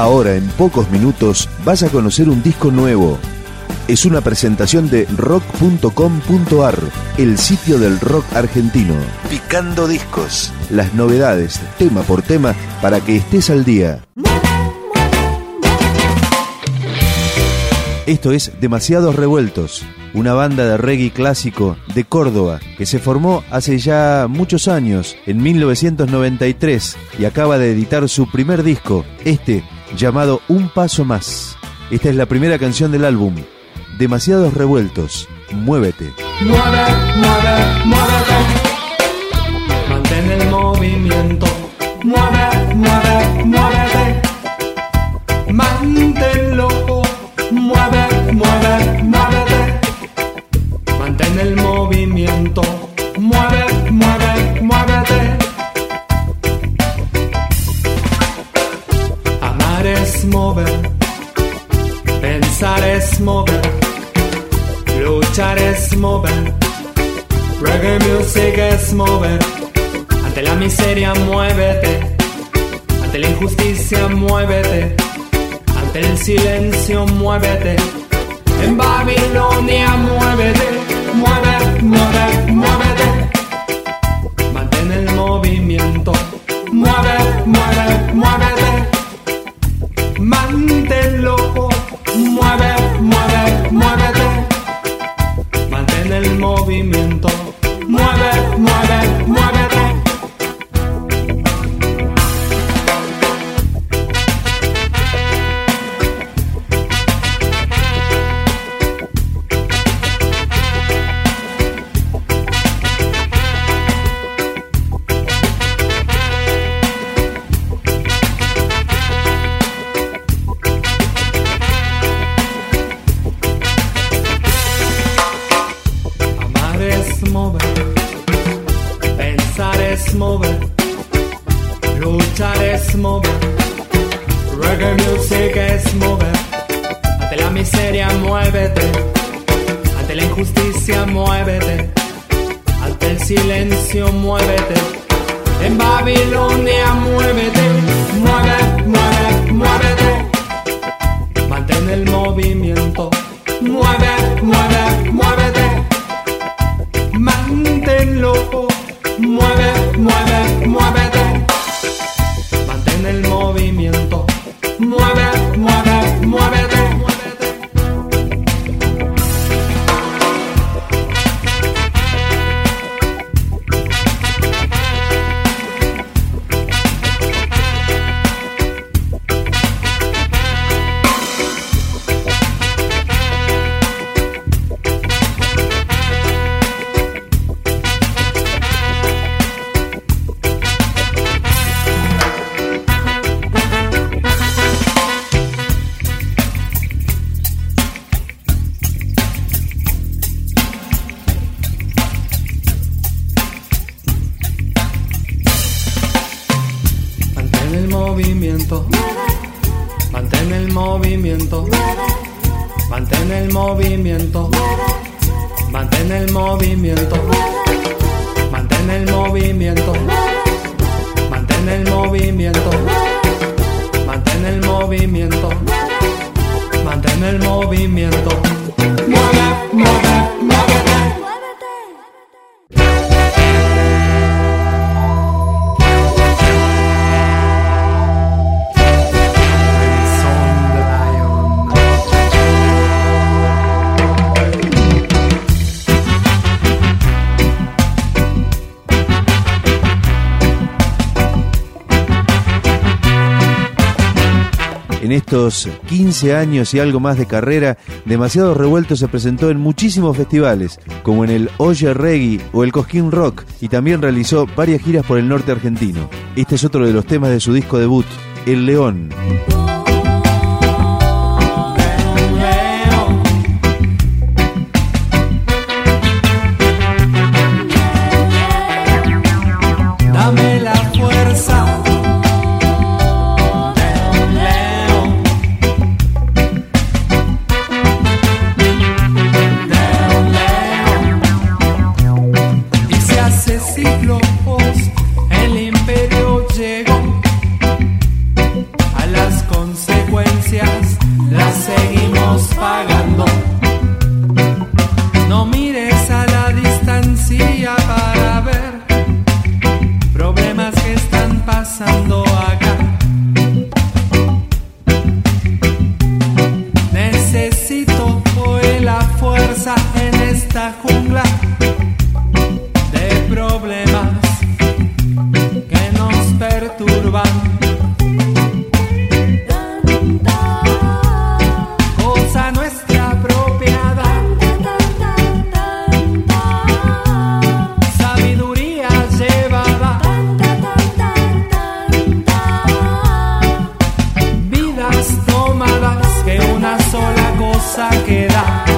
Ahora, en pocos minutos, vas a conocer un disco nuevo. Es una presentación de rock.com.ar, el sitio del rock argentino. Picando discos. Las novedades, tema por tema, para que estés al día. Esto es Demasiados Revueltos, una banda de reggae clásico de Córdoba que se formó hace ya muchos años, en 1993, y acaba de editar su primer disco, este llamado Un Paso Más. Esta es la primera canción del álbum, Demasiados Revueltos, Muévete. Mueve, mueve. Mantén el movimiento. Mover. Pensar es mover. Luchar es mover. Reggae music es mover. Ante la miseria muévete. Ante la injusticia muévete. Ante el silencio muévete. En Babilonia muévete. Mueve, mueve, muévete. Mantén el movimiento. Mover, luchar es mover, reggae music es mover, ante la miseria muévete, ante la injusticia muévete, ante el silencio muévete, En estos 15 años y algo más de carrera, Demasiado Revuelto se presentó en muchísimos festivales, como en el Oye Reggae o el Cosquín Rock, y también realizó varias giras por el norte argentino. Este es otro de los temas de su disco debut, El León. Sola cosa queda.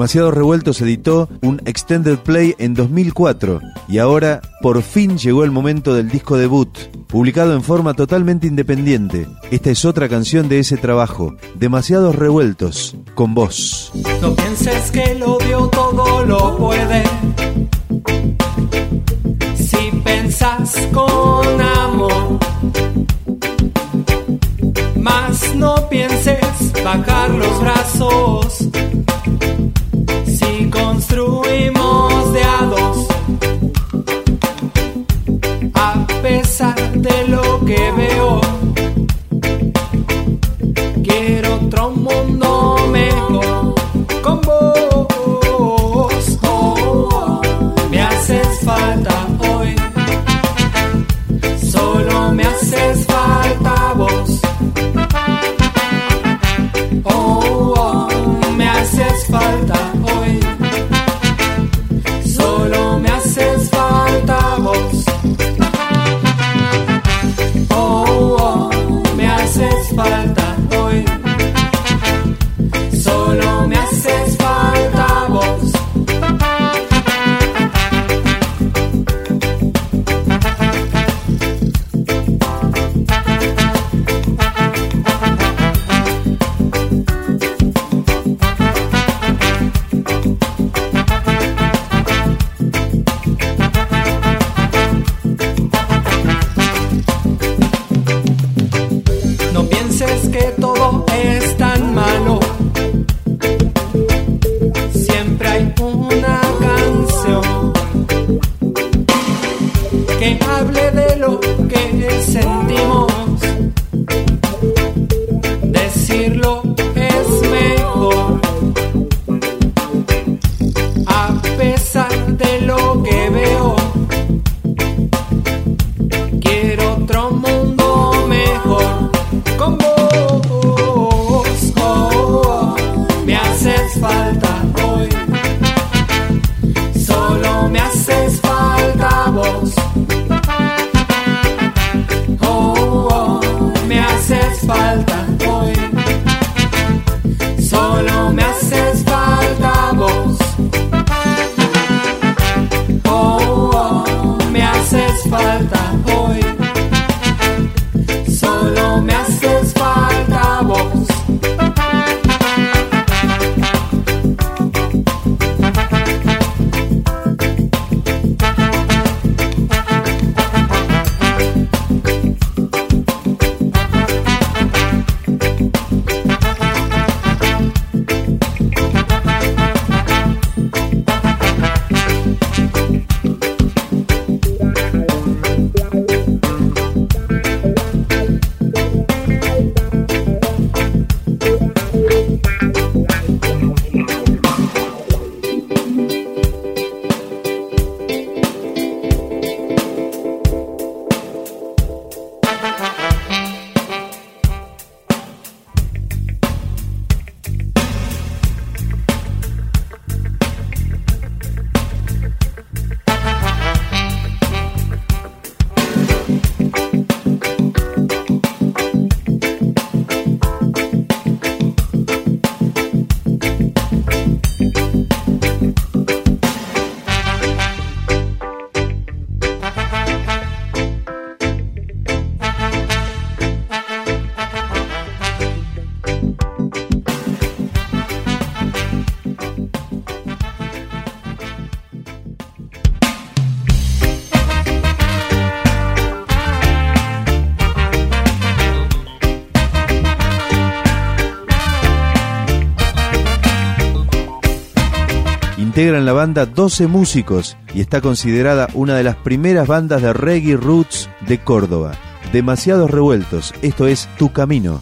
Demasiado Revueltos editó un extended play en 2004 y ahora por fin llegó el momento del disco debut, publicado en forma totalmente independiente. Esta es otra canción de ese trabajo, Demasiados Revueltos, con voz. No pienses que el odio todo lo puede. Si pensás con amor, más no pienses bajar los brazos. Construimos de a dos, a pesar de lo que veo, quiero otro mundo Integran la banda 12 músicos y está considerada una de las primeras bandas de reggae roots de Córdoba. Demasiados revueltos, esto es Tu Camino.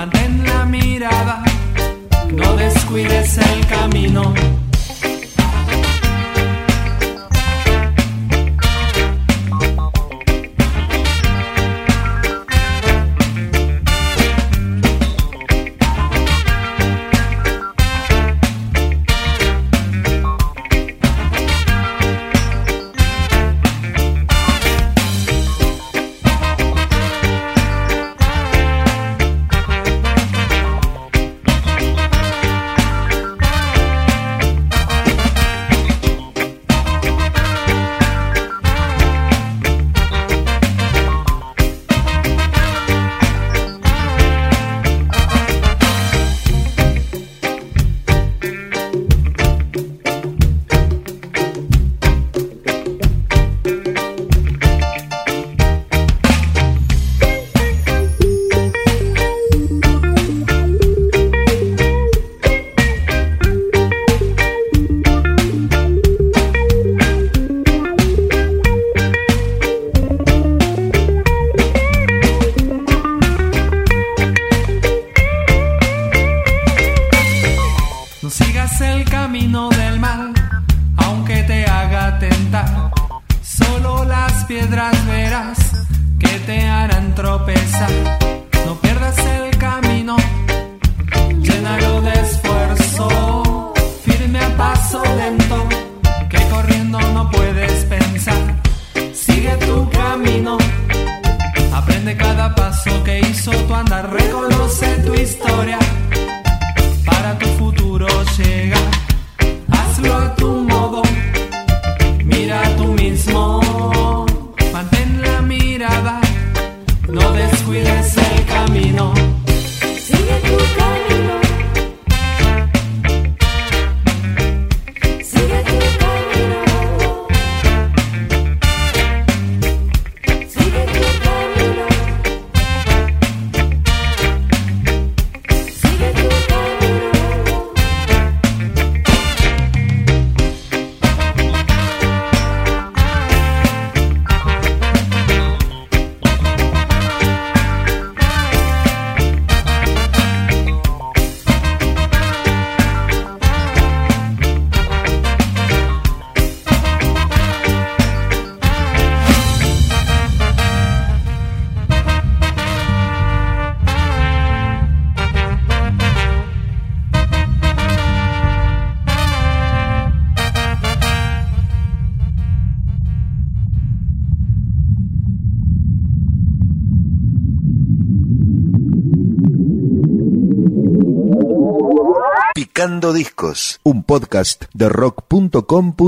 mantén la mirada, no descuides el camino. Tocando Discos, un podcast de rock.com.